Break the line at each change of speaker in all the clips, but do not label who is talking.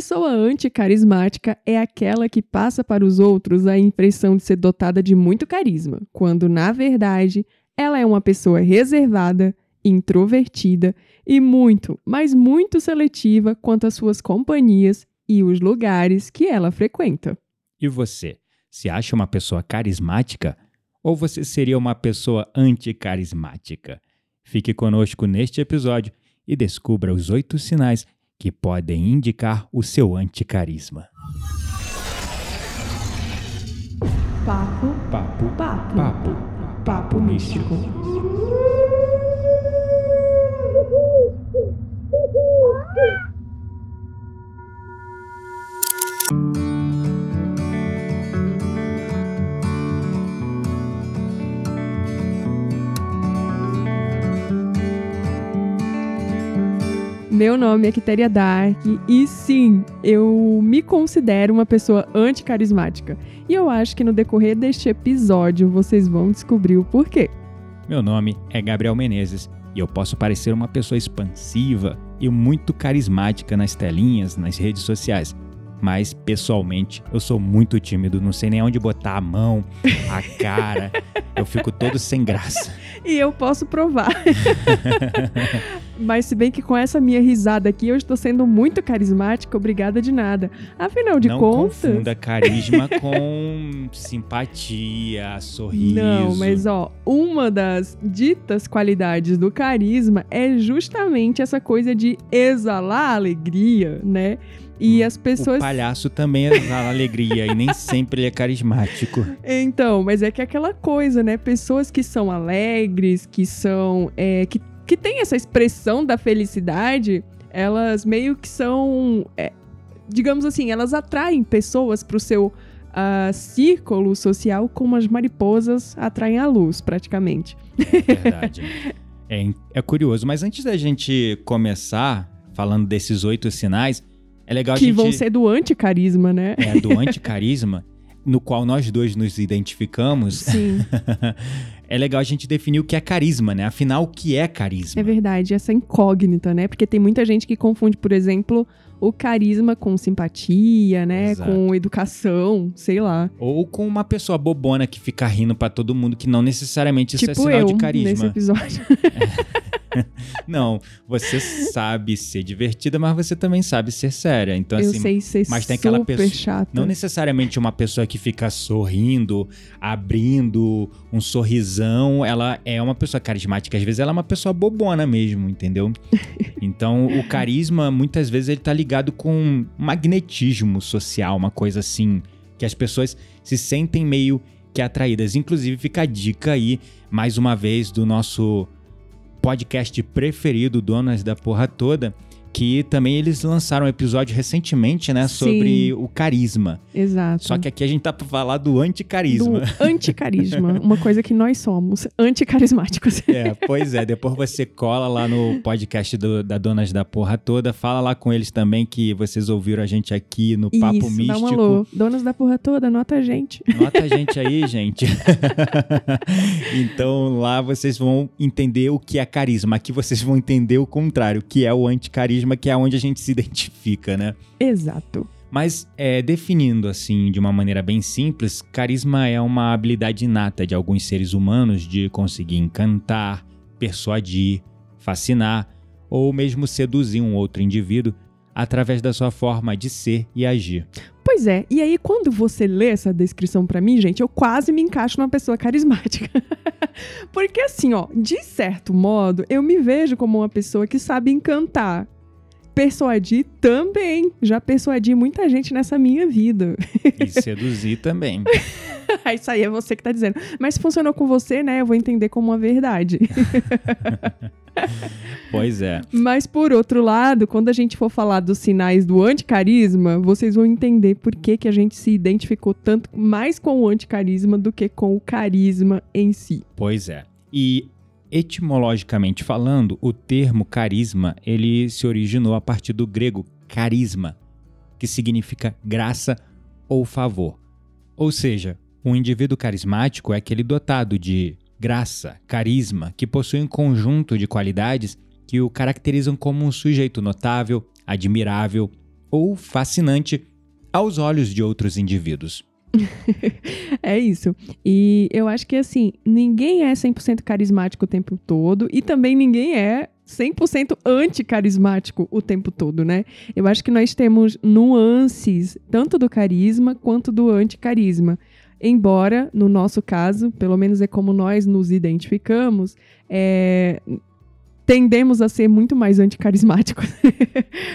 pessoa anticarismática é aquela que passa para os outros a impressão de ser dotada de muito carisma, quando na verdade ela é uma pessoa reservada, introvertida e muito, mas muito seletiva quanto às suas companhias e os lugares que ela frequenta.
E você, se acha uma pessoa carismática ou você seria uma pessoa anticarismática? Fique conosco neste episódio e descubra os oito sinais que podem indicar o seu anticarisma.
Papo,
Papo,
papo,
papo,
papo místico. Meu nome é Quitéria Dark e sim, eu me considero uma pessoa anticarismática. E eu acho que no decorrer deste episódio vocês vão descobrir o porquê.
Meu nome é Gabriel Menezes e eu posso parecer uma pessoa expansiva e muito carismática nas telinhas, nas redes sociais. Mas, pessoalmente, eu sou muito tímido, não sei nem onde botar a mão, a cara. eu fico todo sem graça.
E eu posso provar. Mas se bem que com essa minha risada aqui eu estou sendo muito carismática, obrigada de nada. Afinal de
não
contas.
confunda carisma com simpatia, sorriso.
Não, mas ó, uma das ditas qualidades do carisma é justamente essa coisa de exalar alegria, né? E as
O
pessoas.
palhaço também exala alegria e nem sempre ele é carismático.
Então, mas é que é aquela coisa, né? Pessoas que são alegres, que são. é, que, que têm essa expressão da felicidade, elas meio que são. é, digamos assim, elas atraem pessoas pro seu ah, círculo social como as mariposas atraem a luz, praticamente.
Verdade. É, é curioso, mas antes da gente começar falando desses oito sinais, é legal a
que
gente.
vão ser do anticarisma, né?
é, do anticarisma, no qual nós dois nos identificamos.
Sim,
É legal a gente definir o que é carisma, né? Afinal, o que é carisma?
é verdade, essa incógnita, né? Porque tem muita gente que confunde, por exemplo, o carisma com simpatia, né?
Exato.
Com educação, sei lá.
Ou com uma pessoa bobona que fica rindo pra todo mundo, que não necessariamente isso é
tipo
sinal
eu
de
nesse
carisma.
episódio.
Não, você sabe ser divertida, mas você também sabe ser séria. Então,
eu
assim,
sei ser
mas tem aquela pessoa-
chata.
não necessariamente uma pessoa que fica sorrindo, abrindo um sorrisão, ela é uma pessoa carismática. Às vezes ela é uma pessoa bobona mesmo, entendeu? Então, o carisma, muitas vezes, ele tá ligado com magnetismo social, uma coisa assim, que as pessoas se sentem meio que atraídas. Inclusive, fica a dica aí, mais uma vez, do nosso podcast preferido, Donas da Porra Toda, que também eles lançaram um episódio recentemente, né,
Sim.
sobre o carisma.
Exato.
Só que aqui a gente tá pra falar do anticarisma.
Do anticarisma. uma coisa que nós somos. Anticarismáticos.
É, pois é. Depois você cola lá no podcast do- da Donas da Porra Toda. Fala lá com eles também que vocês ouviram a gente aqui no Papo
Isso, dá um
Místico.
alô. Donas da porra toda, anota a gente.
Nota a gente aí, gente. então lá vocês vão entender o que é carisma. Aqui vocês vão entender o contrário, que é o anticarisma, que é onde a gente se identifica, né?
Exato.
Mas é, definindo assim de uma maneira bem simples, carisma é uma habilidade inata de alguns seres humanos de conseguir encantar, persuadir, fascinar ou mesmo seduzir um outro indivíduo através da sua forma de ser e agir.
Pois é, e aí quando você lê essa descrição pra mim, gente, eu quase me encaixo numa pessoa carismática. Porque assim, ó, de certo modo, eu me vejo como uma pessoa que sabe encantar. Persuadir também. Já persuadi muita gente nessa minha vida.
E seduzir também.
Isso aí é você que tá dizendo. Mas se funcionou com você, né, eu vou entender como uma verdade.
Pois é.
Mas por outro lado, quando a gente for falar dos sinais do anticarisma, vocês vão entender por que, que a gente se identificou tanto mais com o anticarisma do que com o carisma em si.
Pois é. E etimologicamente falando, o termo carisma, ele se originou a partir do grego carisma, que significa graça ou favor. Ou seja, um indivíduo carismático é aquele dotado de graça, carisma, que possui um conjunto de qualidades que o caracterizam como um sujeito notável, admirável, ou fascinante aos olhos de outros indivíduos.
é isso. E eu acho que assim, ninguém é 100% carismático o tempo todo e também ninguém é 100% anti-carismático o tempo todo, né? Eu acho que nós temos nuances tanto do carisma quanto do anti-carisma. Embora, no nosso caso, pelo menos é como nós nos identificamos, é, tendemos a ser muito mais anticarismáticos.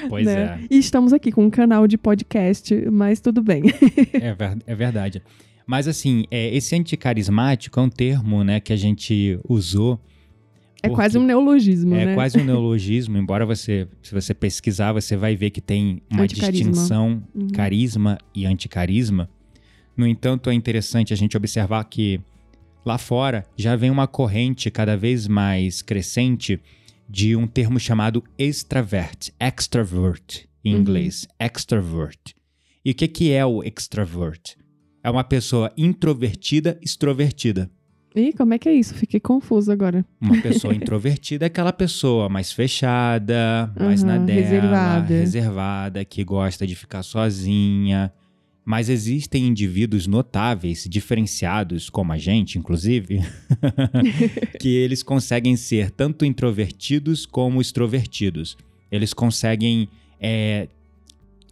Pois né? é.
E estamos aqui com um canal de podcast, mas tudo bem.
é, ver, é verdade. Mas assim, é, esse anticarismático é um termo né, que a gente usou.
É quase um neologismo,
é
né?
É quase um neologismo, embora você, se você pesquisar, você vai ver que tem uma distinção uhum. carisma e anticarisma. No entanto, é interessante a gente observar que lá fora já vem uma corrente cada vez mais crescente de um termo chamado extravert, extrovert em uhum. inglês, extrovert. E o que, que é o extrovert? É uma pessoa introvertida, extrovertida.
E como é que é isso? Fiquei confuso agora.
Uma pessoa introvertida é aquela pessoa mais fechada, mais uhum, na dela, reservada. reservada, que gosta de ficar sozinha, mas existem indivíduos notáveis, diferenciados, como a gente, inclusive, que eles conseguem ser tanto introvertidos como extrovertidos. Eles conseguem é,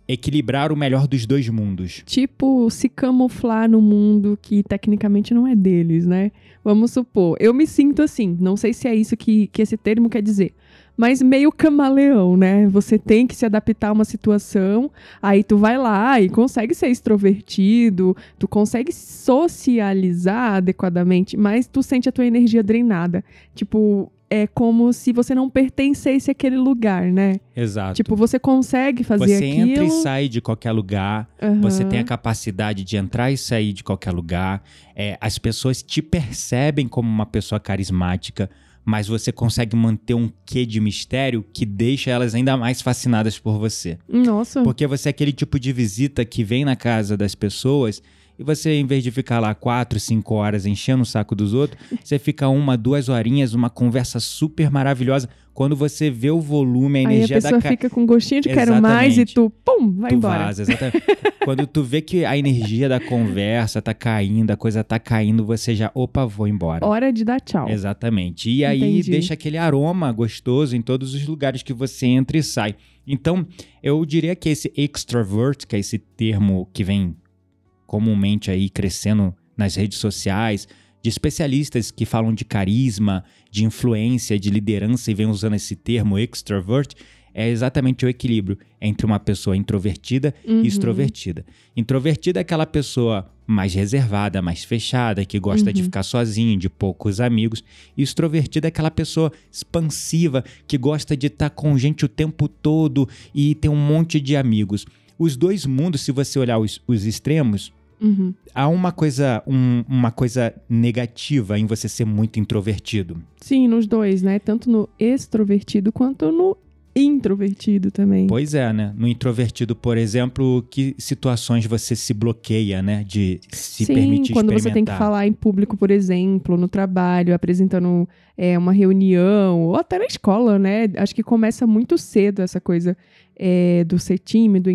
equilibrar o melhor dos dois mundos.
Tipo, se camuflar no mundo que tecnicamente não é deles, né? Vamos supor, eu me sinto assim, não sei se é isso que, que esse termo quer dizer mas meio camaleão, né? Você tem que se adaptar a uma situação, aí tu vai lá e consegue ser extrovertido, tu consegue socializar adequadamente, mas tu sente a tua energia drenada. Tipo, é como se você não pertencesse àquele lugar, né?
Exato.
Tipo, você consegue fazer você
aquilo... Você entra e sai de qualquer lugar, uhum. você tem a capacidade de entrar e sair de qualquer lugar, é, as pessoas te percebem como uma pessoa carismática, mas você consegue manter um quê de mistério que deixa elas ainda mais fascinadas por você.
Nossa.
Porque você é aquele tipo de visita que vem na casa das pessoas e você, em vez de ficar lá quatro, cinco horas enchendo o saco dos outros, você fica uma, duas horinhas, uma conversa super maravilhosa. Quando você vê o volume, a energia
Aí a pessoa
da
fica com gostinho de exatamente. quero mais e tu, pum, vai
tu
embora.
Vaza, exatamente. Quando tu vê que a energia da conversa tá caindo, a coisa tá caindo, você já, opa, vou embora.
Hora de dar tchau.
Exatamente. E aí Entendi. deixa aquele aroma gostoso em todos os lugares que você entra e sai. Então, eu diria que esse extrovert, que é esse termo que vem comumente aí crescendo nas redes sociais, de especialistas que falam de carisma, de influência, de liderança e vem usando esse termo extrovert, é exatamente o equilíbrio entre uma pessoa introvertida uhum. e extrovertida. Introvertida é aquela pessoa mais reservada, mais fechada, que gosta uhum. de ficar sozinho, de poucos amigos. E extrovertida é aquela pessoa expansiva, que gosta de estar com gente o tempo todo e ter um monte de amigos. Os dois mundos, se você olhar os, os extremos, Uhum. Há uma coisa, um, uma coisa negativa em você ser muito introvertido.
Sim, nos dois, né? Tanto no extrovertido quanto no introvertido também.
Pois é, né? No introvertido, por exemplo, que situações você se bloqueia, né? De se
Sim,
permitir
quando você tem que falar em público, por exemplo, no trabalho, apresentando é, uma reunião, ou até na escola, né? Acho que começa muito cedo essa coisa é, do ser tímido,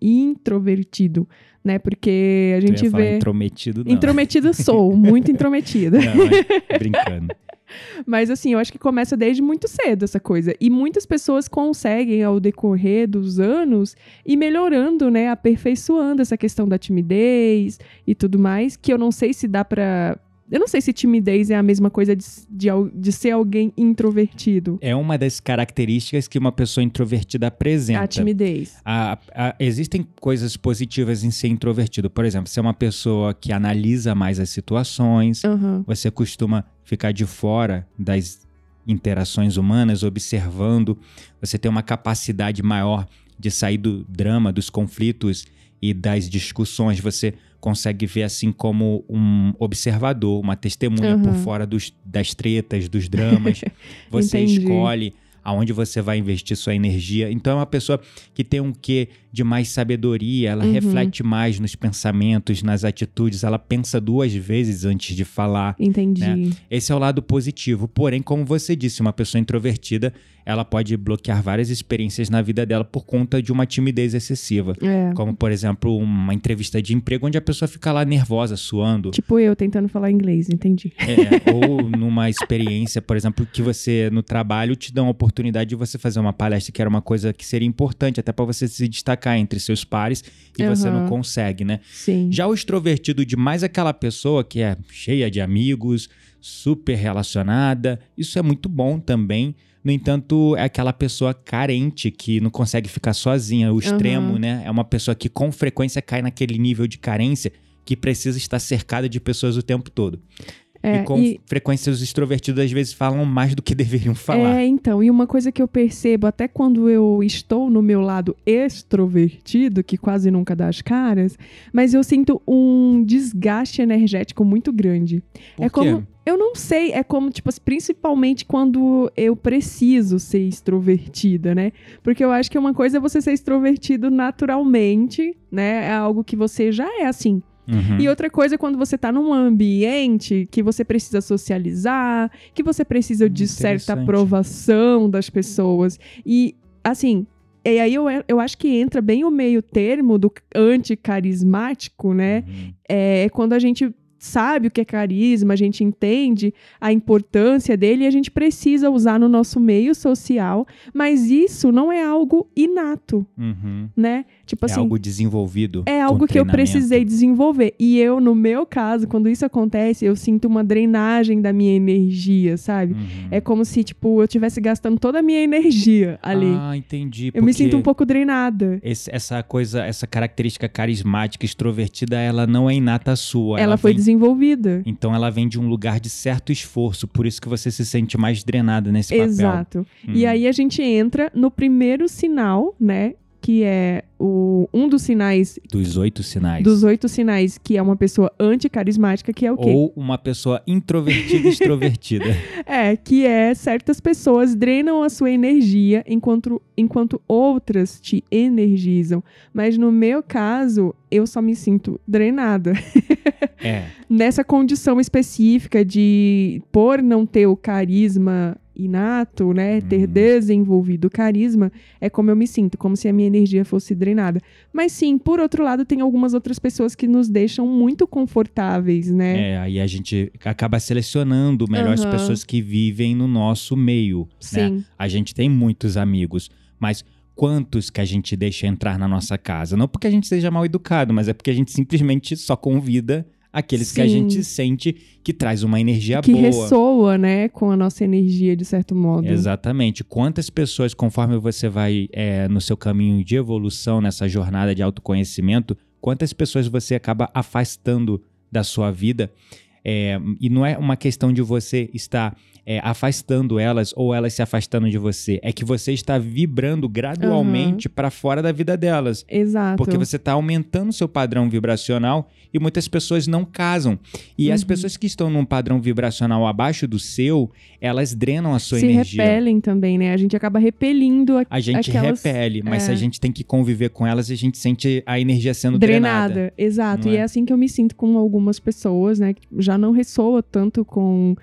introvertido né? Porque a gente vê.
Intrometido, não.
Intrometido sou, muito intrometida.
Não, brincando.
Mas assim, eu acho que começa desde muito cedo essa coisa. E muitas pessoas conseguem, ao decorrer dos anos, ir melhorando, né? Aperfeiçoando essa questão da timidez e tudo mais, que eu não sei se dá pra eu não sei se timidez é a mesma coisa de, de, de, ser alguém introvertido.
É uma das características que uma pessoa introvertida apresenta.
A timidez.
A, a, existem coisas positivas em ser introvertido. Por exemplo, você é uma pessoa que analisa mais as situações, uhum. você costuma ficar de fora das interações humanas, observando, você tem uma capacidade maior de sair do drama, dos conflitos e das discussões. Você consegue ver assim como um observador, uma testemunha uhum. por fora dos, das tretas, dos dramas. Você escolhe aonde você vai investir sua energia. Então é uma pessoa que tem um quê de mais sabedoria, ela
Uhum.
reflete mais nos pensamentos, nas atitudes, ela pensa duas vezes antes de falar.
Entendi.
Né? Esse é o lado positivo. Porém, como você disse, uma pessoa introvertida, ela pode bloquear várias experiências na vida dela por conta de uma timidez excessiva.
É.
Como, por exemplo, uma entrevista de emprego onde a pessoa fica lá nervosa, suando.
Tipo eu tentando falar inglês, entendi.
É, ou numa experiência, por exemplo, que você no trabalho te dá uma oportunidade de você fazer uma palestra que era uma coisa que seria importante até para você se destacar entre seus pares e você não consegue, né?
Sim.
Já o extrovertido de mais aquela pessoa que é cheia de amigos, super relacionada, isso é muito bom também. No entanto, é aquela pessoa carente que não consegue ficar sozinha, o extremo,
Aham.
né? É uma pessoa que com frequência cai naquele nível de carência que precisa estar cercada de pessoas o tempo todo.
É,
e com
e-
frequência os extrovertidos às vezes falam mais do que deveriam falar.
É, então, e uma coisa que eu percebo até quando eu estou no meu lado extrovertido, que quase nunca dá as caras, mas eu sinto um desgaste energético muito grande.
Por
é
quê?
como. Eu não sei, é como, tipo, principalmente quando eu preciso ser extrovertida, né? Porque eu acho que uma coisa é você ser extrovertido naturalmente, né? É algo que você já é assim.
Uhum.
E outra coisa é quando você tá num ambiente que você precisa socializar, que você precisa de certa
Interessante.
aprovação das pessoas. E, assim, e aí eu, eu acho que entra bem o meio termo do anticarismático, né?
Uhum.
É quando a gente sabe o que é carisma, a gente entende a importância dele e a gente precisa usar no nosso meio social, mas isso não é algo inato,
Uhum.
né? Tipo
é
assim,
algo desenvolvido.
é algo que eu precisei desenvolver. E eu, no meu caso, quando isso acontece, eu sinto uma drenagem da minha energia, sabe?
Uhum.
É como se, tipo, eu estivesse gastando toda a minha energia ali.
Ah, entendi.
eu me sinto um pouco drenada.
esse- essa coisa, essa característica carismática, extrovertida, ela não é inata sua.
Ela, foi
vem-
desenvolvida.
Então ela vem de um lugar de certo esforço, por isso que você se sente mais drenada nesse papel.
Exato.
Hum.
E aí a gente entra no primeiro sinal, né? Que é o, um dos sinais,
Dos oito sinais.
dos oito sinais, que é uma pessoa anticarismática, que é o quê?
Ou uma pessoa introvertida e extrovertida.
É, que é certas pessoas drenam a sua energia enquanto, enquanto outras te energizam. Mas no meu caso, eu só me sinto drenada.
É.
Nessa condição específica de, por não ter o carisma inato, né, ter
Uhum.
desenvolvido carisma, é como eu me sinto, como se a minha energia fosse drenada. Mas sim, por outro lado, tem algumas outras pessoas que nos deixam muito confortáveis, né?
É, aí a gente acaba selecionando melhor as
Aham.
pessoas que vivem no nosso meio. Né?
Sim.
A gente tem muitos amigos, mas quantos que a gente deixa entrar na nossa casa? Não porque a gente seja mal educado, mas é porque a gente simplesmente só convida aqueles que a
Sim.
gente sente que traz uma energia
que
boa.
ressoa, né, com a nossa energia, de certo modo.
Exatamente. Quantas pessoas, conforme você vai é, no seu caminho de evolução, nessa jornada de autoconhecimento, quantas pessoas você acaba afastando da sua vida? É, e não é uma questão de você estar é, afastando elas ou elas se afastando de você. É que você está vibrando gradualmente para fora da vida delas.
Exato.
Porque você está aumentando seu padrão vibracional e muitas pessoas não casam. E as
Uhum.
pessoas que estão num padrão vibracional abaixo do seu, elas drenam a sua
se
energia.
repelem também, né? A gente acaba repelindo a,
A gente
aquelas
repele, mas se a
é.
gente tem que conviver com elas, a gente sente a energia sendo
drenada.
drenada.
Exato.
não
E
é?
é assim que eu me sinto com algumas pessoas, né? Que não ressoa tanto com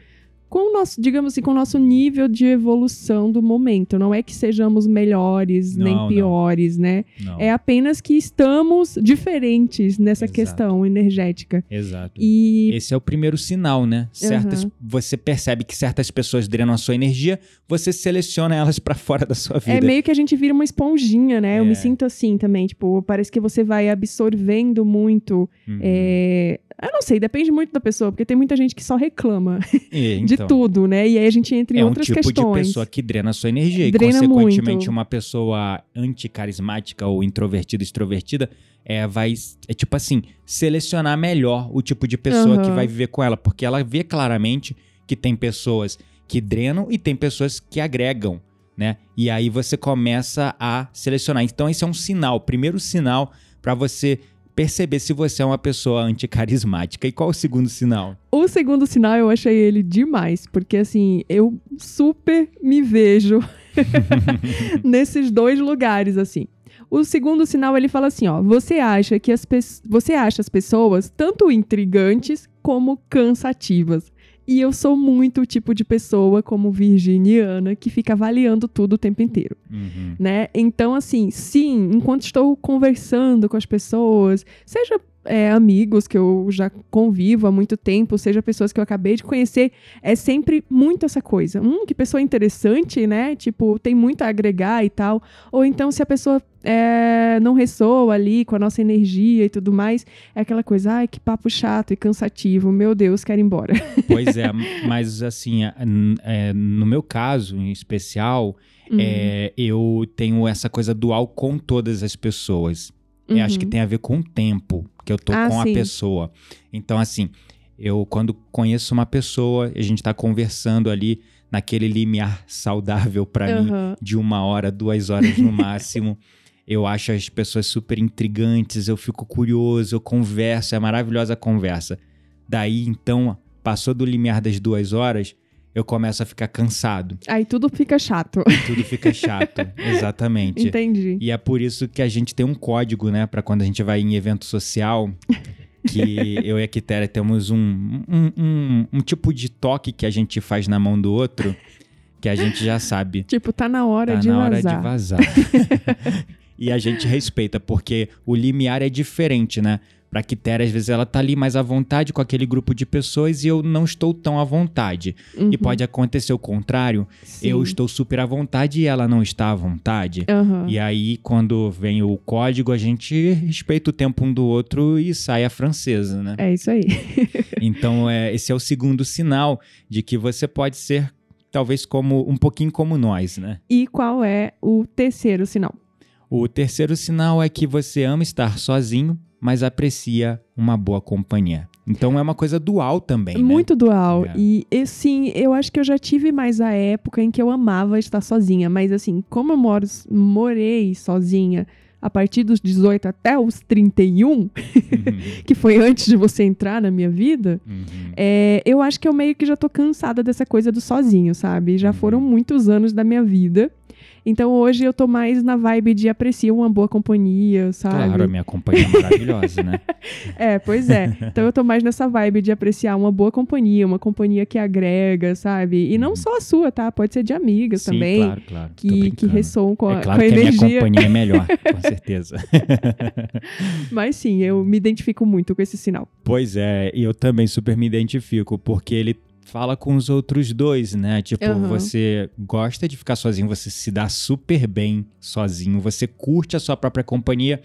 com o nosso, digamos assim, com o nosso nível de evolução do momento. Não é que sejamos melhores
Não,
nem
não.
piores, né?
Não.
É apenas que estamos diferentes nessa
Exato.
questão energética.
Exato.
E
Esse é o primeiro sinal, né? Certas,
Aham.
Você percebe que certas pessoas drenam a sua energia, você seleciona elas pra fora da sua vida.
É meio que a gente vira uma esponjinha, né? Eu
É.
me sinto assim também. Tipo, parece que você vai absorvendo muito.
Uhum.
é, Eu não sei, depende muito da pessoa, porque tem muita gente que só reclama
E,
de
então,
tudo, né? E aí a gente entra em
É um
outras
tipo
questões.
de pessoa que drena a sua energia.
Drena
e, consequentemente,
muito.
uma pessoa anticarismática ou introvertida, extrovertida, é, vai, é tipo assim, selecionar melhor o tipo de pessoa que
Aham.
vai viver com ela. Porque ela vê claramente que tem pessoas que drenam e tem pessoas que agregam, né? E aí você começa a selecionar. Então, esse é um sinal, primeiro sinal para você perceber se você é uma pessoa anticarismática. E qual o segundo sinal?
O segundo sinal eu achei ele demais, porque assim, eu super me vejo nesses dois lugares, assim. O segundo sinal ele fala assim, ó, você acha que as você acha as pessoas tanto intrigantes como cansativas. E eu sou muito o tipo de pessoa como virginiana que fica avaliando tudo o tempo inteiro,
Uhum.
né? Então, assim, sim, enquanto estou conversando com as pessoas, seja é, amigos que eu já convivo há muito tempo, seja pessoas que eu acabei de conhecer, é sempre muito essa coisa. Hum, que pessoa interessante, né? Tipo, tem muito a agregar e tal. Ou então, se a pessoa é, não ressoa ali com a nossa energia e tudo mais, é aquela coisa, ai, que papo chato e cansativo, meu Deus, quero ir embora.
Pois é, mas assim, é, no meu caso em especial,
Uhum.
é, eu tenho essa coisa dual com todas as pessoas. Eu acho que
Uhum.
tem a ver com o tempo que eu tô
Ah,
com
sim.
a pessoa. Então, assim, eu quando conheço uma pessoa, a gente tá conversando ali naquele limiar saudável pra mim
Aham.
de uma hora, duas horas no máximo. Eu acho as pessoas super intrigantes, eu fico curioso, eu converso, é maravilhosa a conversa. Daí, então, passou do limiar das duas horas, eu começo a ficar cansado.
Aí tudo fica chato.
Tudo fica chato. Exatamente.
Entendi.
E é por isso que a gente tem um código, né, Pra quando a gente vai em evento social. Que eu e a Quitéria temos um, um, um, um tipo de toque que a gente faz na mão do outro, que a gente já sabe.
Tipo, tá na hora
Tá
de
na hora
vazar.
de vazar. e a gente respeita, porque o limiar é diferente, né? Pra Quitéria, às vezes, ela tá ali mais à vontade com aquele grupo de pessoas e eu não estou tão à vontade. E
Uhum,
pode acontecer o contrário,
sim.
eu estou super à vontade e ela não está à vontade.
Aham.
E aí, quando vem o código, a gente respeita o tempo um do outro e sai a francesa, né?
É isso aí.
Então, é, esse é o segundo sinal de que você pode ser, talvez, como um pouquinho como nós, né?
E qual é o terceiro sinal?
O terceiro sinal é que você ama estar sozinho, mas aprecia uma boa companhia. Então, é uma coisa dual também, né?
Muito dual.
É.
E, e, sim, eu acho que eu já tive mais a época em que eu amava estar sozinha. Mas assim, como eu moro, morei sozinha a partir dos 18 até os 31,
Uhum,
que foi antes de você entrar na minha vida,
uhum.
é, eu acho que eu meio que já tô cansada dessa coisa do sozinho, sabe? Já
Uhum.
foram muitos anos da minha vida. Então hoje eu tô mais na vibe de aprecio uma boa companhia, sabe?
Claro, a minha companhia é maravilhosa, né?
É, pois é. Então eu tô mais nessa vibe de apreciar uma boa companhia, uma companhia que agrega, sabe? E não
Uhum.
só a sua, tá? Pode ser de amigas
Sim,
também.
claro, claro.
Que, que ressoam com a,
É claro
com a
que a minha
energia.
companhia é melhor, com certeza.
Mas sim, eu me identifico muito com esse sinal.
Pois é, e eu também super me identifico, porque ele fala com os outros dois, né? Tipo,
Aham.
você gosta de ficar sozinho, você se dá super bem sozinho, você curte a sua própria companhia,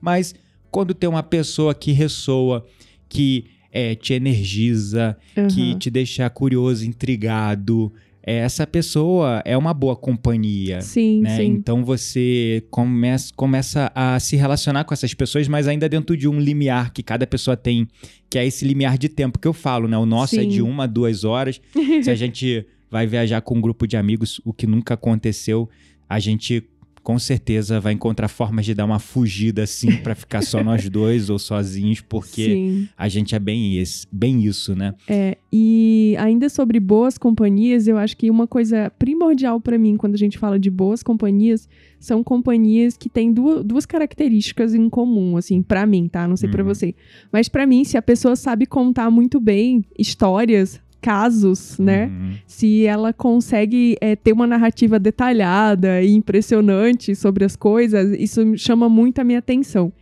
mas quando tem uma pessoa que ressoa, que é, te energiza, que
Aham.
te deixa curioso, intrigado, essa pessoa é uma boa companhia
Sim,
né?
sim.
Então você começa, começa a se relacionar com essas pessoas, mas ainda dentro de um limiar que cada pessoa tem, que é esse limiar de tempo que eu falo, né? O nosso é
Sim.
de uma, duas horas. Se a gente vai viajar com um grupo de amigos, o que nunca aconteceu, a gente com certeza vai encontrar formas de dar uma fugida assim pra ficar só nós dois ou sozinhos, porque
Sim.
a gente é bem, esse, bem isso, né?
É, e ainda sobre boas companhias, eu acho que uma coisa primordial pra mim quando a gente fala de boas companhias são companhias que têm duas, duas características em comum, assim, pra mim, tá? Não sei pra
Uhum.
você. Mas pra mim, se a pessoa sabe contar muito bem histórias, casos, né?
Uhum.
se ela consegue é, ter uma narrativa detalhada e impressionante sobre as coisas, isso chama muito a minha atenção.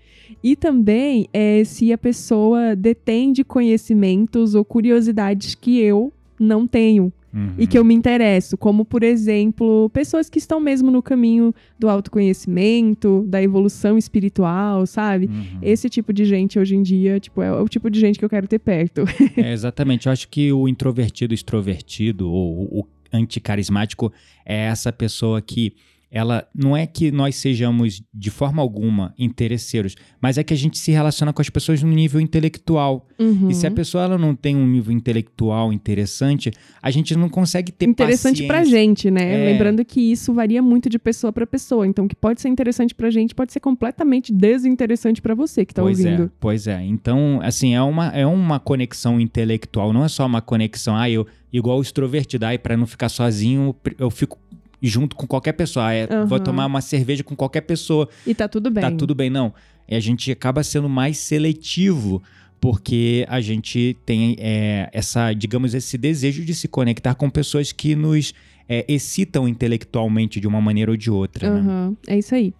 E também é, se a pessoa detém de conhecimentos ou curiosidades que eu não tenho
Uhum.
e que eu me interesso, como por exemplo, pessoas que estão mesmo no caminho do autoconhecimento, da evolução espiritual, sabe?
Uhum.
Esse tipo de gente hoje em dia, tipo, é o tipo de gente que eu quero ter perto.
É, exatamente. Eu acho que o introvertido, extrovertido ou o anticarismático é essa pessoa que ela não é que nós sejamos de forma alguma interesseiros, mas é que a gente se relaciona com as pessoas no nível intelectual.
Uhum.
E se a pessoa ela não tem um nível intelectual interessante, a gente não consegue ter
interessante pra
paciência.
gente, né?
É.
Lembrando que isso varia muito de pessoa pra pessoa. Então, o que pode ser interessante pra gente pode ser completamente desinteressante pra você que tá
pois
ouvindo.
É, pois é. Então, assim, é uma, é uma conexão intelectual, não é só uma conexão, ah, eu, igual o extrovertido, aí para não ficar sozinho, eu fico junto com qualquer pessoa. É, Vou
Aham.
tomar uma cerveja com qualquer pessoa.
E tá tudo bem.
Tá tudo bem, não. E a gente acaba sendo mais seletivo porque a gente tem é, essa, digamos, esse desejo de se conectar com pessoas que nos é, excitam intelectualmente de uma maneira ou de outra. né?
Aham, É isso aí.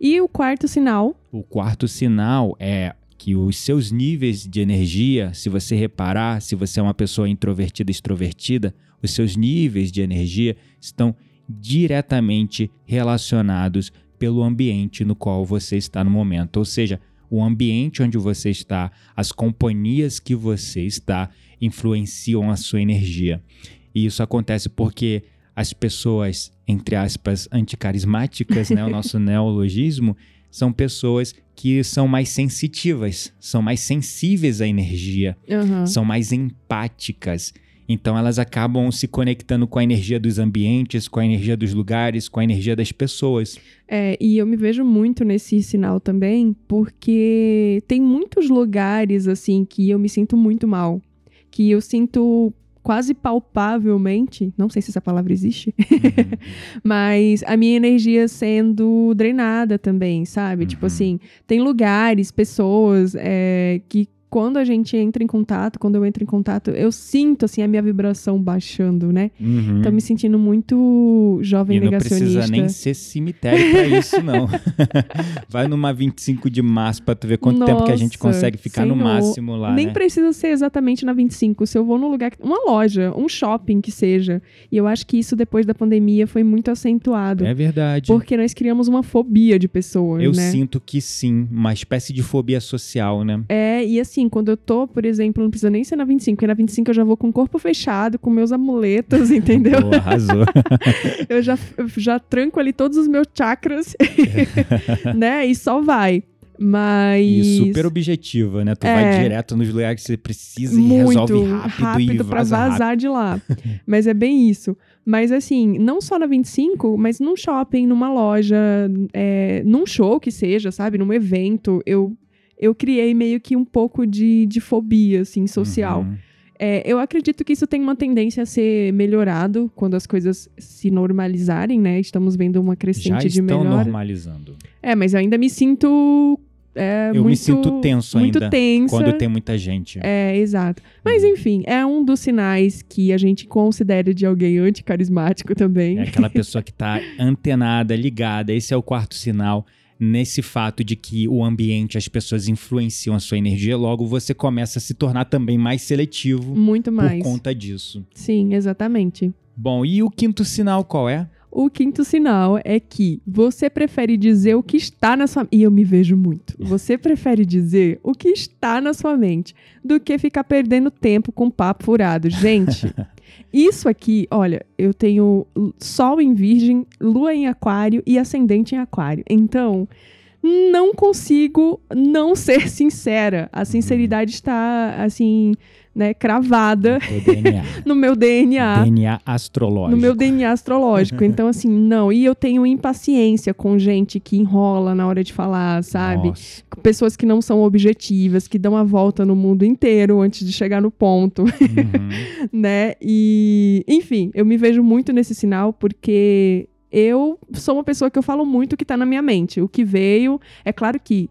E o quarto sinal.
O quarto sinal é que os seus níveis de energia, se você reparar, se você é uma pessoa introvertida, extrovertida, os seus níveis de energia estão diretamente relacionados pelo ambiente no qual você está no momento. Ou seja, o ambiente onde você está, as companhias que você está influenciam a sua energia. E isso acontece porque as pessoas, entre aspas, anticarismáticas, né, o nosso neologismo, são pessoas que são mais sensitivas, são mais sensíveis à energia,
Aham.
são mais empáticas. Então elas acabam se conectando com a energia dos ambientes, com a energia dos lugares, com a energia das pessoas.
É, e eu me vejo muito nesse sinal também, porque tem muitos lugares, assim, que eu me sinto muito mal. Que eu sinto quase palpavelmente, não sei se essa palavra existe,
Uhum.
mas a minha energia sendo drenada também, sabe? Tipo
Uhum.
assim, tem lugares, pessoas é, que quando a gente entra em contato, quando eu entro em contato, eu sinto assim a minha vibração baixando, né?
Uhum.
Tô me sentindo muito jovem
E não
negacionista.
precisa nem ser cemitério pra isso, não. Vai numa 25 de março pra tu ver quanto tempo que a gente
Nossa,
consegue ficar no máximo lá,
Nem
né?
precisa ser exatamente na 25. Se eu vou num lugar, uma loja, um shopping que seja. E eu acho que isso depois da pandemia foi muito acentuado.
É verdade.
Porque nós criamos uma fobia de pessoas,
Eu
né?
sinto que sim, uma espécie de fobia social, né?
É, e assim, quando eu tô, por exemplo, não precisa nem ser na 25, porque na 25 eu já vou com o corpo fechado, com meus amuletos, entendeu?
Boa, arrasou.
eu já, eu já tranco ali todos os meus chakras, né? E só vai. Mas.
E super objetiva, né? Tu
É.
vai direto nos lugares que você precisa e
muito
resolve rápido, e
pra
vaza
vazar
rápido.
de lá. mas é bem isso. Mas assim, não só na 25, mas num shopping, numa loja, é, num show que seja, sabe? Num evento, eu, eu criei meio que um pouco de, de fobia, assim, social.
Uhum.
É, eu acredito que isso tem uma tendência a ser melhorado quando as coisas se normalizarem, né? Estamos vendo uma
Já
crescente de
estão
melhora.
normalizando.
É, mas eu ainda me sinto. é,
Eu me
muito-
sinto tenso
muito
ainda
tensa.
Quando tem muita gente.
É, exato. Mas
Uhum.
enfim, é um dos sinais que a gente considera de alguém anticarismático também.
É aquela pessoa que tá antenada, ligada. Esse é o quarto sinal. Nesse fato de que o ambiente, as pessoas influenciam a sua energia, logo você começa a se tornar também mais seletivo
Muito mais.
por conta disso.
Sim, exatamente.
Bom, e o quinto sinal qual é?
O quinto sinal é que você prefere dizer o que está na sua E eu me vejo muito. Você prefere dizer o que está na sua mente do que ficar perdendo tempo com papo furado. Gente, isso aqui, olha, eu tenho Sol em Virgem, Lua em Aquário e Ascendente em Aquário. Então, não consigo não ser sincera. A sinceridade está, assim, né, cravada no meu DNA
DNA astrológico.
no meu DNA astrológico. Então, assim, não. E eu tenho impaciência com gente que enrola na hora de falar, sabe?
Nossa.
Pessoas que não são objetivas, que dão a volta no mundo inteiro antes de chegar no ponto,
Uhum.
né? E, enfim, eu me vejo muito nesse sinal porque eu sou uma pessoa que eu falo muito o que tá na minha mente. O que veio, é claro que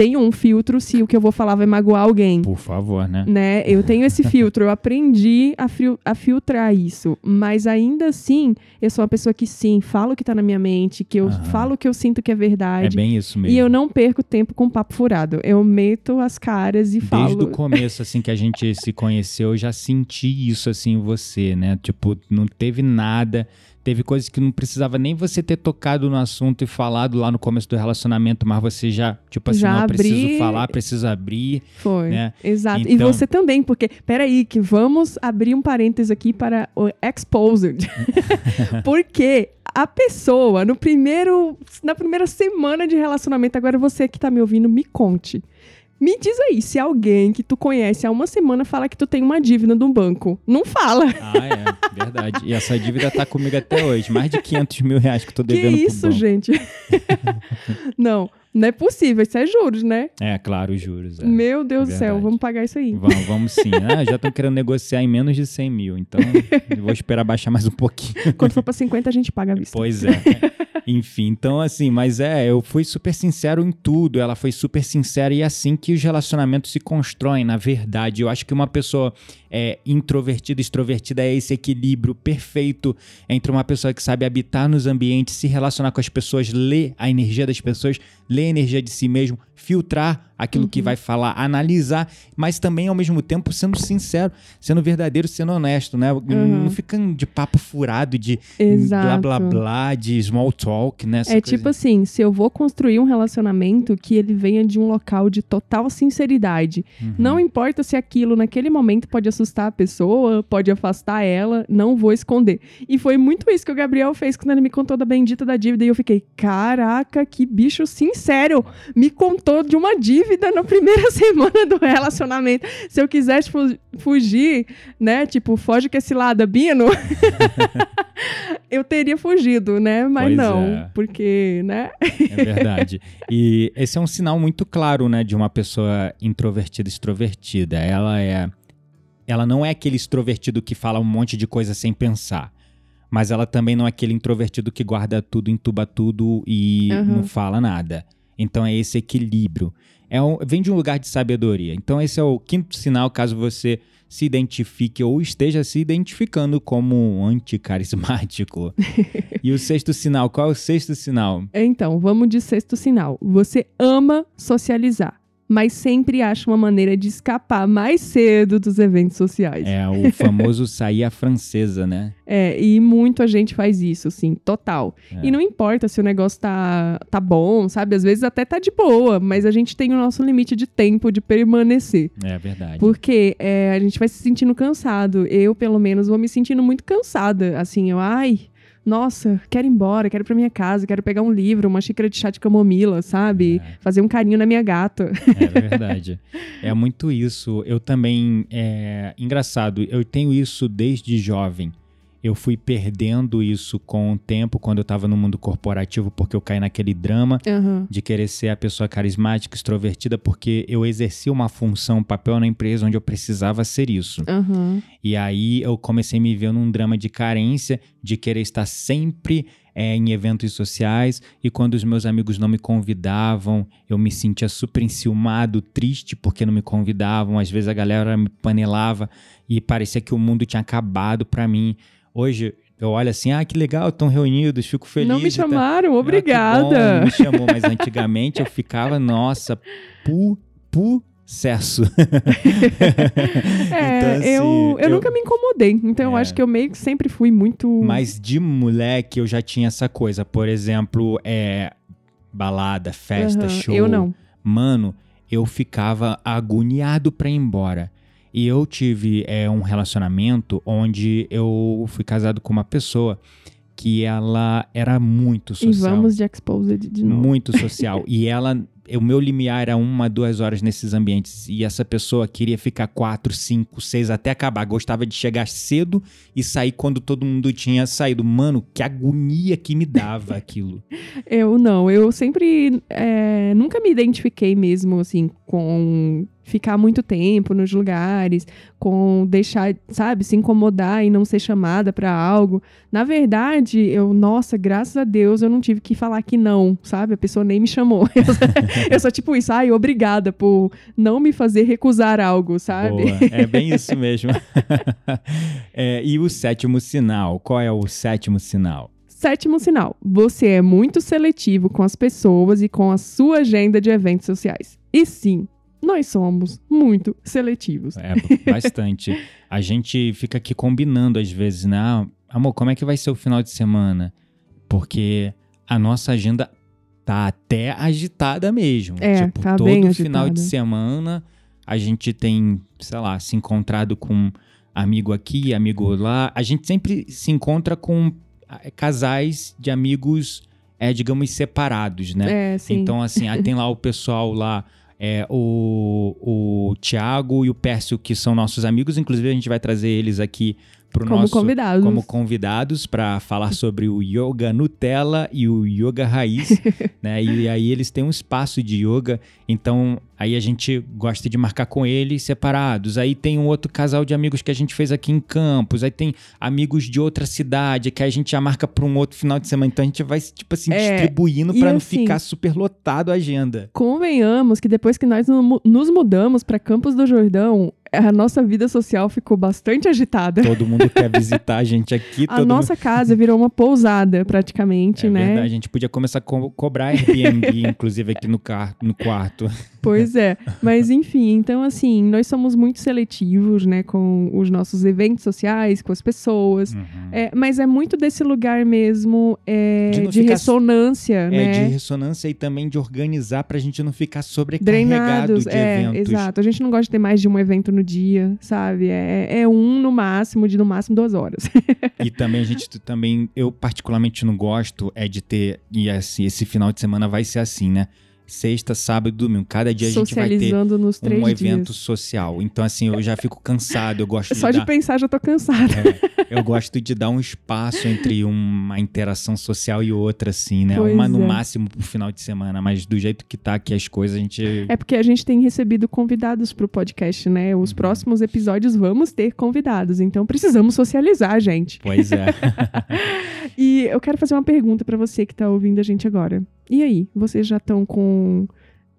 tenho um filtro se o que eu vou falar vai magoar alguém
Por favor, né?
né? Eu tenho esse filtro, eu aprendi a, fil- a filtrar isso. Mas ainda assim, eu sou uma pessoa que sim, falo o que tá na minha mente, que eu
Aham.
falo o que eu sinto que é
É
verdade.
bem isso mesmo.
e eu não perco tempo com papo furado. Eu meto as caras e
Desde
falo.
o começo, assim, que a gente se conheceu, eu já senti isso, assim, em você, né? Tipo, não teve nada. Teve coisas que não precisava nem você ter tocado no assunto e falado lá no começo do relacionamento, mas você já, tipo assim,
Já
não, preciso
abri-
falar, preciso abrir.
Foi.
né?
Exato. E
Então-
você também, porque, peraí, que vamos abrir um parênteses aqui para o Exposed. porque a pessoa, no primeiro, na primeira semana de relacionamento, agora você que tá me ouvindo, me conte. Me diz aí, se alguém que tu conhece há uma semana fala que tu tem uma dívida no banco. Não fala.
Ah, é, verdade. E essa dívida tá comigo até hoje. Mais de 500 mil reais que eu tô
Que
devendo pro
isso, gente? Não, Não é possível, isso é juros, né?
É, claro, os juros. É.
Meu Deus do céu, vamos pagar isso aí.
Vamos, vamos sim. Ah, já estão querendo negociar em menos de 100 mil, então vou esperar baixar mais um pouquinho.
Quando for pra 50, a gente paga a vista.
Pois é. Enfim, então assim, mas é, eu fui super sincero em tudo, ela foi super sincera e é assim que os relacionamentos se constroem, na verdade. Eu acho que uma pessoa é, introvertida, extrovertida é esse equilíbrio perfeito entre uma pessoa que sabe habitar nos ambientes, se relacionar com as pessoas, ler a energia das pessoas, ler a energia de si mesmo, filtrar aquilo que vai falar, analisar, mas também ao mesmo tempo sendo sincero, sendo verdadeiro, sendo honesto, né? Não ficando de papo furado, de
Exato.
blá blá blá, de small talk, né? Essa
É
coisa.
tipo assim, se eu vou construir um relacionamento que ele venha de um local de total sinceridade.
Uhum.
Não importa se aquilo naquele momento pode assustar a pessoa, pode afastar ela, não vou esconder. E foi muito isso que o Gabriel fez quando ele me contou da bendita da dívida e eu fiquei, caraca, que bicho sincero. Me contou de uma dívida na primeira semana do relacionamento. Se eu quisesse fu- fugir, né, tipo, foge que esse lado, Bino, eu teria fugido, né? Mas
Pois
não,
é.
porque, né?
É verdade. E esse é um sinal muito claro, né, de uma pessoa introvertida, extrovertida. Ela é ela não é aquele extrovertido que fala um monte de coisa sem pensar. Mas ela também não é aquele introvertido que guarda tudo, entuba tudo e
Aham.
não fala nada. Então é esse equilíbrio. É um- vem de um lugar de sabedoria. Então esse é o quinto sinal caso você se identifique ou esteja se identificando como um anticarismático. e o sexto sinal, qual é o sexto sinal?
Então, vamos de sexto sinal. Você ama socializar, mas sempre acha uma maneira de escapar mais cedo dos eventos sociais.
É o famoso sair à francesa, né?
É, e muita gente faz isso, assim, total.
É.
E não importa se o negócio tá, tá bom, sabe? Às vezes até tá de boa, mas a gente tem o nosso limite de tempo de permanecer.
É verdade.
Porque é, a gente vai se sentindo cansado. Eu, pelo menos, vou me sentindo muito cansada. Assim, eu, ai, nossa, quero ir embora, quero ir pra minha casa, quero pegar um livro, uma xícara de chá de camomila, sabe?
É.
Fazer um carinho na minha gata.
É verdade. é muito isso. Eu também. É engraçado, eu tenho isso desde jovem. Eu fui perdendo isso com o tempo quando eu tava no mundo corporativo, porque eu caí naquele drama
Aham.
de querer ser a pessoa carismática, extrovertida, porque eu exercia uma função, um papel na empresa onde eu precisava ser isso.
Aham.
E aí eu comecei a me ver num drama de carência, de querer estar sempre é, em eventos sociais. E quando os meus amigos não me convidavam, eu me sentia super enciumado, triste porque não me convidavam. Às vezes a galera me panelava e parecia que o mundo tinha acabado pra mim. Hoje eu olho assim, ah, que legal, estão reunidos, fico feliz.
Não me chamaram,
Ah, que
obrigada.
bom, não me chamou, mas antigamente eu ficava, nossa, pu, pu, sucesso.
É,
Então, assim,
eu, eu,
eu-
nunca me incomodei. Então eu
É.
acho que eu meio que sempre fui muito.
Mas de moleque eu já tinha essa coisa. Por exemplo, é balada, festa,
Aham,
show.
Eu não.
Mano, eu ficava agoniado pra ir embora. E eu tive é, um relacionamento onde eu fui casado com uma pessoa que ela era muito
E
social.
vamos de Exposed de novo.
muito social. e ela, o meu limiar era uma, duas horas nesses ambientes. E essa pessoa queria ficar quatro, cinco, seis até acabar. Gostava de chegar cedo e sair quando todo mundo tinha saído. Mano, que agonia que me dava aquilo.
Eu não, eu sempre é, nunca me identifiquei mesmo assim com ficar muito tempo nos lugares, com deixar, sabe, se incomodar e não ser chamada pra algo. Na verdade, eu, nossa, graças a Deus eu não tive que falar que não, sabe? A pessoa nem me chamou. Eu sou, eu sou tipo isso, ai, obrigada por não me fazer recusar algo, sabe?
Boa, é bem isso mesmo. É, e o sétimo sinal? Qual é o sétimo sinal?
Sétimo sinal: você é muito seletivo com as pessoas e com a sua agenda de eventos sociais. E sim, nós somos muito seletivos.
É, bastante. A gente fica aqui combinando às vezes, né? Ah, amor, como é que vai ser o final de semana? Porque a nossa agenda tá até agitada mesmo.
É,
tipo,
tá
todo final de semana a gente tem, sei lá, se encontrado com amigo aqui, amigo lá. A gente sempre se encontra com ah, casais de amigos, é, digamos, separados, né?
É, sim.
Então, assim, aí tem lá o pessoal lá, é, o, o Tiago e o Pércio, que são nossos amigos. Inclusive, a gente vai trazer eles aqui pro
Como
nosso
convidados.
como convidados para falar sobre o yoga Nutella e o yoga raiz, né? E aí eles têm um espaço de yoga, então aí a gente gosta de marcar com eles separados. Aí tem um outro casal de amigos que a gente fez aqui em Campos, aí tem amigos de outra cidade que a gente já marca para um outro final de semana. Então a gente vai tipo assim
É,
distribuindo para não
assim-
ficar super lotado a agenda.
Convenhamos que depois que nós no- nos mudamos para Campos do Jordão, a nossa vida social ficou bastante agitada.
Todo mundo quer visitar a gente aqui,
A nossa casa virou uma pousada, praticamente,
É
né?
verdade, a gente podia começar a co- cobrar Airbnb, inclusive aqui no, car no quarto.
Pois é. Mas enfim, então assim, nós somos muito seletivos, né, com os nossos eventos sociais, com as pessoas.
Uhum.
É, mas é muito desse lugar mesmo é,
De
de,
ficar-
ressonância,
É,
né?
de ressonância e também de organizar pra gente não ficar sobrecarregado
Drenados,
de
é,
eventos.
exato. A gente não gosta de ter mais de um evento no dia, sabe? É, é um no máximo, de no máximo duas horas.
E também a gente também, eu particularmente não gosto é de ter, e assim, esse final de semana vai ser assim, né? Sexta, sábado e domingo. Cada dia a gente vai ter
Socializando nos três
um
dias.
evento social. Então, assim, eu já fico cansado, eu gosto
Só
de
de
dar,
pensar já tô cansada.
é, eu gosto de dar um espaço entre uma interação social e outra, assim, né?
Pois
uma no
é.
máximo pro final de semana, mas do jeito que tá aqui as coisas, a gente
É porque a gente tem recebido convidados pro podcast, né?
Uhum.
Os próximos episódios vamos ter convidados, então precisamos socializar, gente.
Pois é.
E eu quero fazer uma pergunta pra você que tá ouvindo a gente agora. E aí, vocês já estão com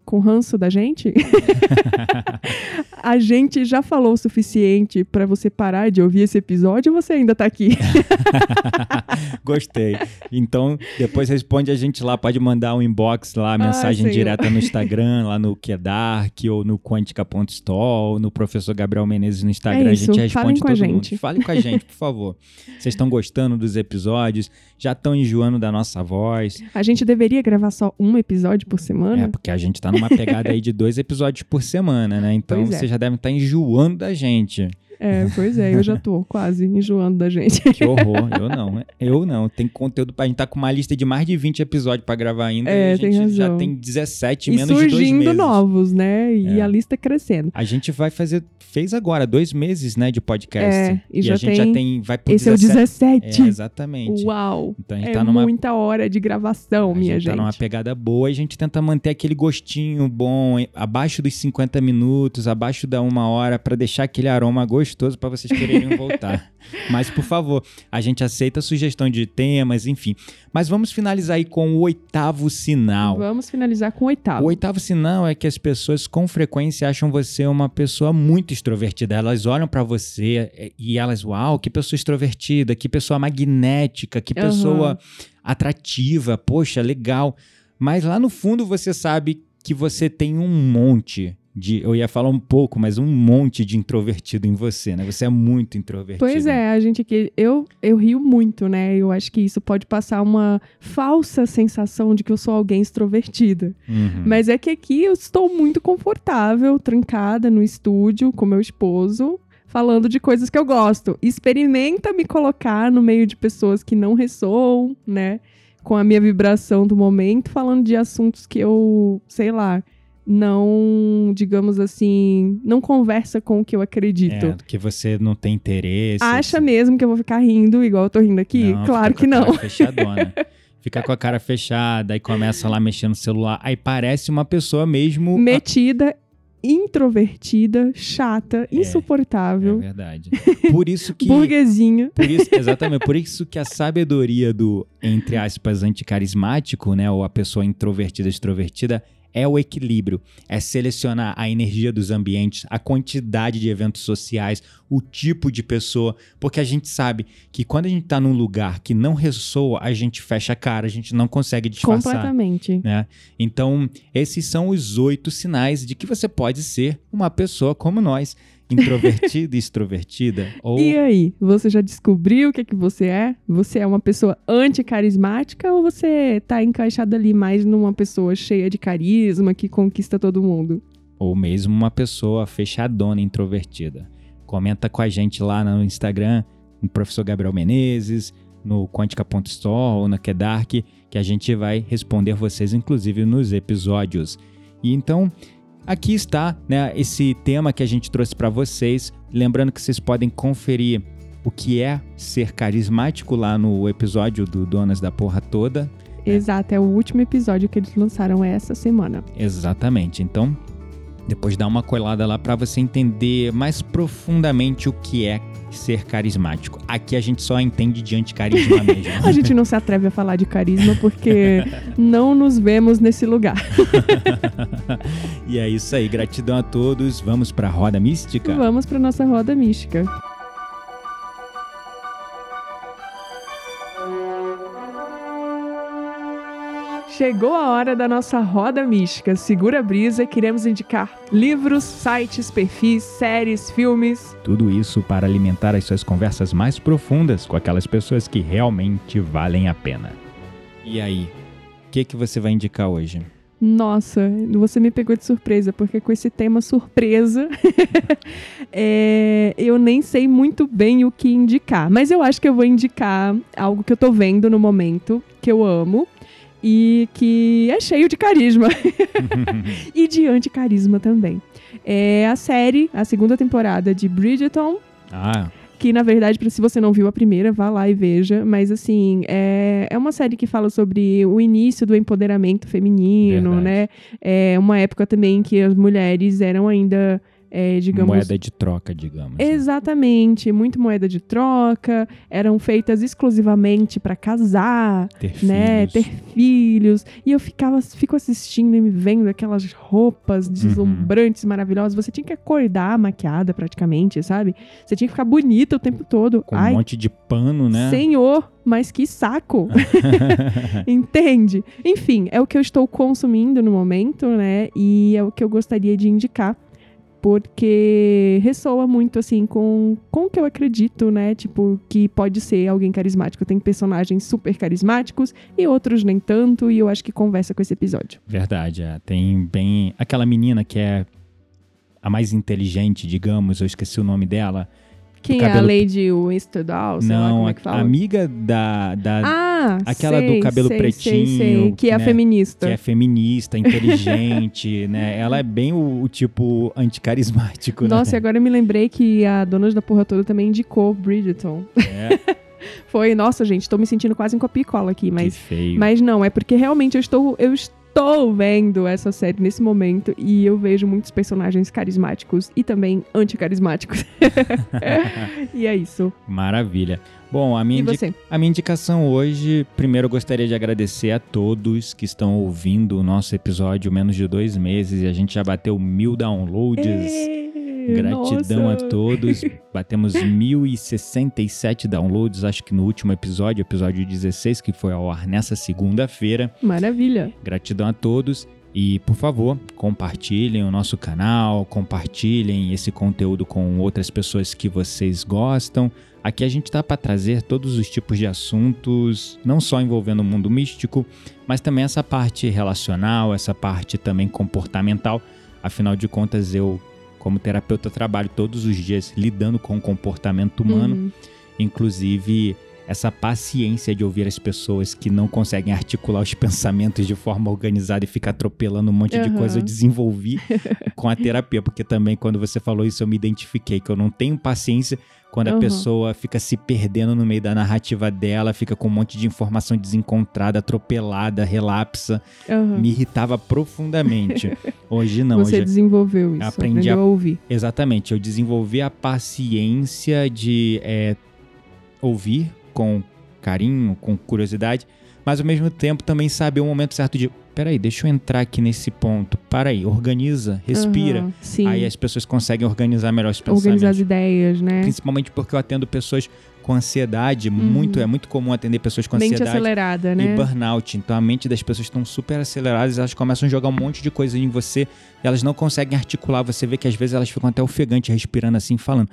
com ranço da gente? a gente já falou o suficiente pra você parar de ouvir esse episódio ou você ainda tá aqui?
Gostei. Então, depois responde a gente lá, pode mandar um inbox lá, mensagem
Senhor.
direta no Instagram, lá no Kedark, ou no Quantica.store, ou no Professor Gabriel Menezes no Instagram.
É isso,
a gente
falem
responde
com a
todo mundo.
gente.
Fale com a gente, por favor. Vocês estão gostando dos episódios? Já estão enjoando da nossa voz?
A gente deveria gravar só um episódio por semana?
É, porque a gente tá numa pegada aí de dois episódios por semana, né? Então,
é.
vocês já devem estar enjoando da gente.
É, pois é, eu já tô quase enjoando da gente.
Que horror. Eu não. Eu não. Tem conteúdo pra gente tá com uma lista de mais de 20 episódios pra gravar ainda.
É,
e a
tem
gente já
razão.
tem 17 em
E
menos de dois
surgindo
meses.
novos, né? E
É.
a lista crescendo.
A gente vai fazer. Fez agora, dois meses, né, de podcast.
É, e já
a gente
tem-
já tem. Vai pro
Esse é o 17.
É, exatamente.
Uau!
Então a gente
É
tá numa.
muita hora de gravação,
a
minha
gente
gente.
tá numa pegada boa e a gente tenta manter aquele gostinho bom, abaixo dos 50 minutos, abaixo da uma hora, pra deixar aquele aroma gostoso pra vocês quererem voltar. Mas, por favor, a gente aceita sugestão de temas, enfim. Mas vamos finalizar aí com o oitavo sinal.
Vamos finalizar com o oitavo.
O oitavo sinal é que as pessoas com frequência acham você uma pessoa muito extrovertida. Elas olham pra você é, e elas, uau, que pessoa extrovertida, que pessoa magnética, que pessoa atrativa, poxa, legal. Mas lá no fundo você sabe que você tem um monte de, eu ia falar um pouco, mas um monte de introvertido em você, né? Você é muito introvertido.
Pois é, a gente aqui, eu, eu rio muito, né? Eu acho que isso pode passar uma falsa sensação de que eu sou alguém extrovertida.
Uhum.
Mas é que aqui eu estou muito confortável, trancada no estúdio com meu esposo, falando de coisas que eu gosto. Experimenta me colocar no meio de pessoas que não ressoam, né? Com a minha vibração do momento, falando de assuntos que eu, sei lá, não, digamos assim, não conversa com o que eu acredito.
É, que você não tem interesse.
Acha mesmo que eu vou ficar rindo igual eu tô rindo aqui?
Não,
claro que não.
Fechadona. Fica com a cara fechada, aí começa lá mexendo no celular. Aí parece uma pessoa mesmo.
Metida, introvertida, chata,
É
insuportável,
verdade. Por isso que.
burguesinha.
Por isso, exatamente, por isso que a sabedoria do, entre aspas, anticarismático, né? Ou a pessoa introvertida, extrovertida, é o equilíbrio. É selecionar a energia dos ambientes, a quantidade de eventos sociais, o tipo de pessoa. Porque a gente sabe que quando a gente tá num lugar que não ressoa, a gente fecha a cara, a gente não consegue disfarçar.
Completamente.
né? Então, esses são os oito sinais de que você pode ser uma pessoa como nós, introvertida e extrovertida, ou
E aí, você já descobriu o que, que você é? Você é uma pessoa anticarismática ou você tá encaixado ali mais numa pessoa cheia de carisma que conquista todo mundo?
ou mesmo uma pessoa fechadona, introvertida. Comenta com a gente lá no Instagram, no Professor Gabriel Menezes, no Quantica.store ou na Kedark, que a gente vai responder vocês, inclusive, nos episódios. E então, aqui está né, esse tema que a gente trouxe para vocês. Lembrando que vocês podem conferir o que é ser carismático lá no episódio do Donas da Porra Toda.
Exato, é o último episódio que eles lançaram essa semana.
Exatamente. Então, depois dá uma colada lá para você entender mais profundamente o que é ser carismático. Aqui a gente só entende de anticarisma mesmo.
a gente não se atreve a falar de carisma porque não nos vemos nesse lugar.
e é isso aí, gratidão a todos. Vamos para a roda mística?
Vamos para nossa roda mística. Chegou a hora da nossa roda mística. Segura a brisa, queremos indicar livros, sites, perfis, séries, filmes.
Tudo isso para alimentar as suas conversas mais profundas com aquelas pessoas que realmente valem a pena. E aí, o que, que você vai indicar hoje?
Nossa, você me pegou de surpresa, porque com esse tema surpresa, é, eu nem sei muito bem o que indicar. Mas eu acho que eu vou indicar algo que eu tô vendo no momento, que eu amo, e que é cheio de carisma e de anticarisma também. É a série, a segunda temporada de Bridgerton.
Ah.
Que, na verdade, se você não viu a primeira, vá lá e veja. Mas, assim, é, é uma série que fala sobre o início do empoderamento feminino, verdade. né? É uma época também que as mulheres eram ainda é, digamos.
Moeda de troca, digamos. Né?
Exatamente, muito moeda de troca, eram feitas exclusivamente para casar,
ter
né,
filhos.
ter filhos. E eu ficava, fico assistindo e me vendo aquelas roupas uhum. deslumbrantes, uhum. maravilhosas. Você tinha que acordar maquiada praticamente, sabe? Você tinha que ficar bonita o tempo todo.
Com Ai, um monte de pano, né?
Senhor, mas que saco! Entende? Enfim, é o que eu estou consumindo no momento, né? E é o que eu gostaria de indicar porque ressoa muito assim com, com o que eu acredito, né? Tipo, que pode ser alguém carismático. Tem personagens super carismáticos e outros nem tanto, e eu acho que conversa com esse episódio.
Verdade, é. Tem bem. Aquela menina que é a mais inteligente, digamos, eu esqueci o nome dela.
Quem cabelo... é a Lady Westerdal?
Não,
é
a amiga da. da
ah,
aquela
sei,
do cabelo
sei,
pretinho.
Sei, sei, que é
né?
feminista.
Que é feminista, inteligente, né? Ela é bem o, o tipo anticarismático,
Nossa,
né?
e agora eu me lembrei que a dona da porra toda também indicou Bridgerton.
É.
Foi, nossa, gente, tô me sentindo quase em copicola aqui, mas.
Que.
Mas não, é porque realmente eu estou. Eu estou estou vendo essa série nesse momento e eu vejo muitos personagens carismáticos e também anticarismáticos. e é isso.
Maravilha. Bom, a minha, a minha indicação hoje, primeiro eu gostaria de agradecer a todos que estão ouvindo o nosso episódio menos de dois meses e a gente já bateu mil downloads.
Ei!
Gratidão
Nossa.
a todos. Batemos 1067 downloads, acho que no último episódio, episódio 16, que foi ao ar nessa segunda-feira.
Maravilha.
Gratidão a todos. E, por favor, compartilhem o nosso canal, compartilhem esse conteúdo com outras pessoas que vocês gostam. Aqui a gente está para trazer todos os tipos de assuntos, não só envolvendo o mundo místico, mas também essa parte relacional, essa parte também comportamental. Afinal de contas, eu como terapeuta, eu trabalho todos os dias lidando com o comportamento humano,
Uhum.
inclusive essa paciência de ouvir as pessoas que não conseguem articular os pensamentos de forma organizada e ficar atropelando um monte de
Aham.
coisa, eu desenvolvi com a terapia, porque também quando você falou isso eu me identifiquei que eu não tenho paciência quando a pessoa fica se perdendo no meio da narrativa dela, fica com um monte de informação desencontrada, atropelada, relapsa,
Aham.
me irritava profundamente. Hoje não,
Você
hoje
desenvolveu isso.
aprendi a-
a ouvir.
Exatamente, eu desenvolvi a paciência de é, ouvir com carinho, com curiosidade, mas ao mesmo tempo também saber o momento certo de, peraí, deixa eu entrar aqui nesse ponto, para aí, organiza, respira.
Sim.
Aí as pessoas conseguem organizar melhor os pensamentos.
Organizar as ideias, né?
Principalmente porque eu atendo pessoas com ansiedade, muito é muito comum atender pessoas com
Uhum. Mente
ansiedade
acelerada,
e
né?
burnout. Então a mente das pessoas estão super aceleradas, elas começam a jogar um monte de coisa em você, elas não conseguem articular. Você vê que às vezes elas ficam até ofegantes, respirando assim, falando.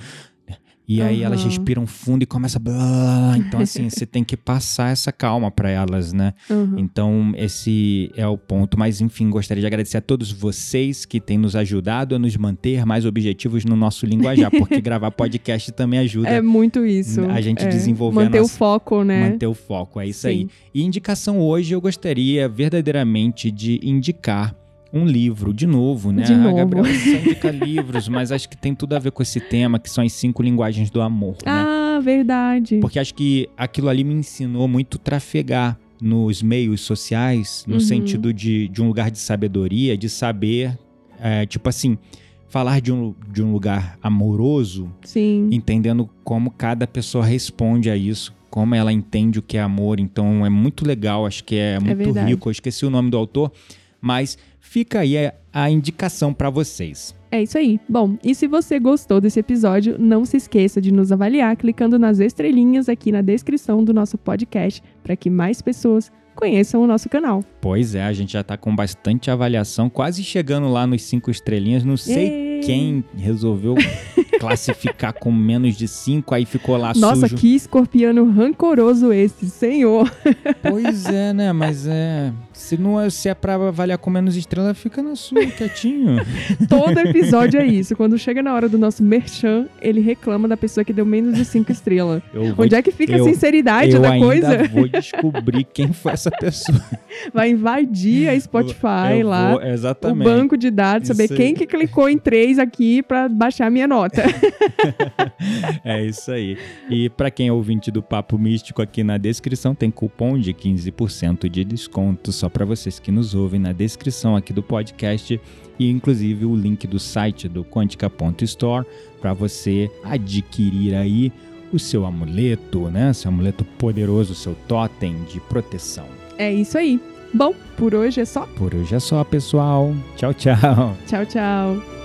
E aí elas respiram fundo e começa. blá. Então, assim, você tem que passar essa calma para elas, né?
Uhum.
Então, esse é o ponto. Mas, enfim, gostaria de agradecer a todos vocês que têm nos ajudado a nos manter mais objetivos no nosso linguajar, porque gravar podcast também ajuda
É muito isso.
a gente
é.
desenvolver a
Manter
nossa-
o foco, né?
manter o foco. É isso
Sim.
aí. E indicação hoje, eu gostaria verdadeiramente de indicar um livro, de novo, né?
De
A
novo.
Gabriela só indica livros, mas acho que tem tudo a ver com esse tema, que são as cinco linguagens do amor, né?
Ah, verdade.
Porque acho que aquilo ali me ensinou muito trafegar nos meios sociais, no
Uhum.
sentido de, de um lugar de sabedoria, de saber, é, tipo assim, falar de um, de um lugar amoroso,
Sim.
entendendo como cada pessoa responde a isso, como ela entende o que é amor. Então é muito legal, acho que é muito
verdade.
rico. Eu esqueci o nome do autor, mas fica aí a, a indicação para vocês.
É isso aí. Bom, e se você gostou desse episódio, não se esqueça de nos avaliar clicando nas estrelinhas aqui na descrição do nosso podcast para que mais pessoas conheçam o nosso canal.
Pois é, a gente já tá com bastante avaliação, quase chegando lá nos cinco estrelinhas. Não sei
Ê!
quem resolveu classificar com menos de cinco, aí ficou lá
Nossa,
sujo.
que escorpiano rancoroso esse, senhor.
Pois é, né? Mas é. Se, não é, se é pra avaliar com menos estrela, fica na sua, quietinho.
Todo episódio é isso. Quando chega na hora do nosso merchan, ele reclama da pessoa que deu menos de cinco estrelas.
Eu vou,
Onde é que fica
eu-
a sinceridade
eu
da
ainda
coisa?
vou descobrir quem foi essa pessoa.
Vai invadir a Spotify
Eu
lá.
vou-
O
exatamente.
banco de dados, saber
Isso
quem que clicou em três aqui pra baixar a minha nota.
É isso aí. E pra quem é ouvinte do Papo Místico, aqui na descrição tem cupom de 15% de desconto só pra vocês que nos ouvem na descrição aqui do podcast e inclusive o link do site do quantica.store pra você adquirir aí o seu amuleto, né? Seu amuleto poderoso, seu totem de proteção.
É isso aí. Bom, por hoje é só.
Por hoje é só, pessoal. Tchau, tchau.
Tchau, tchau.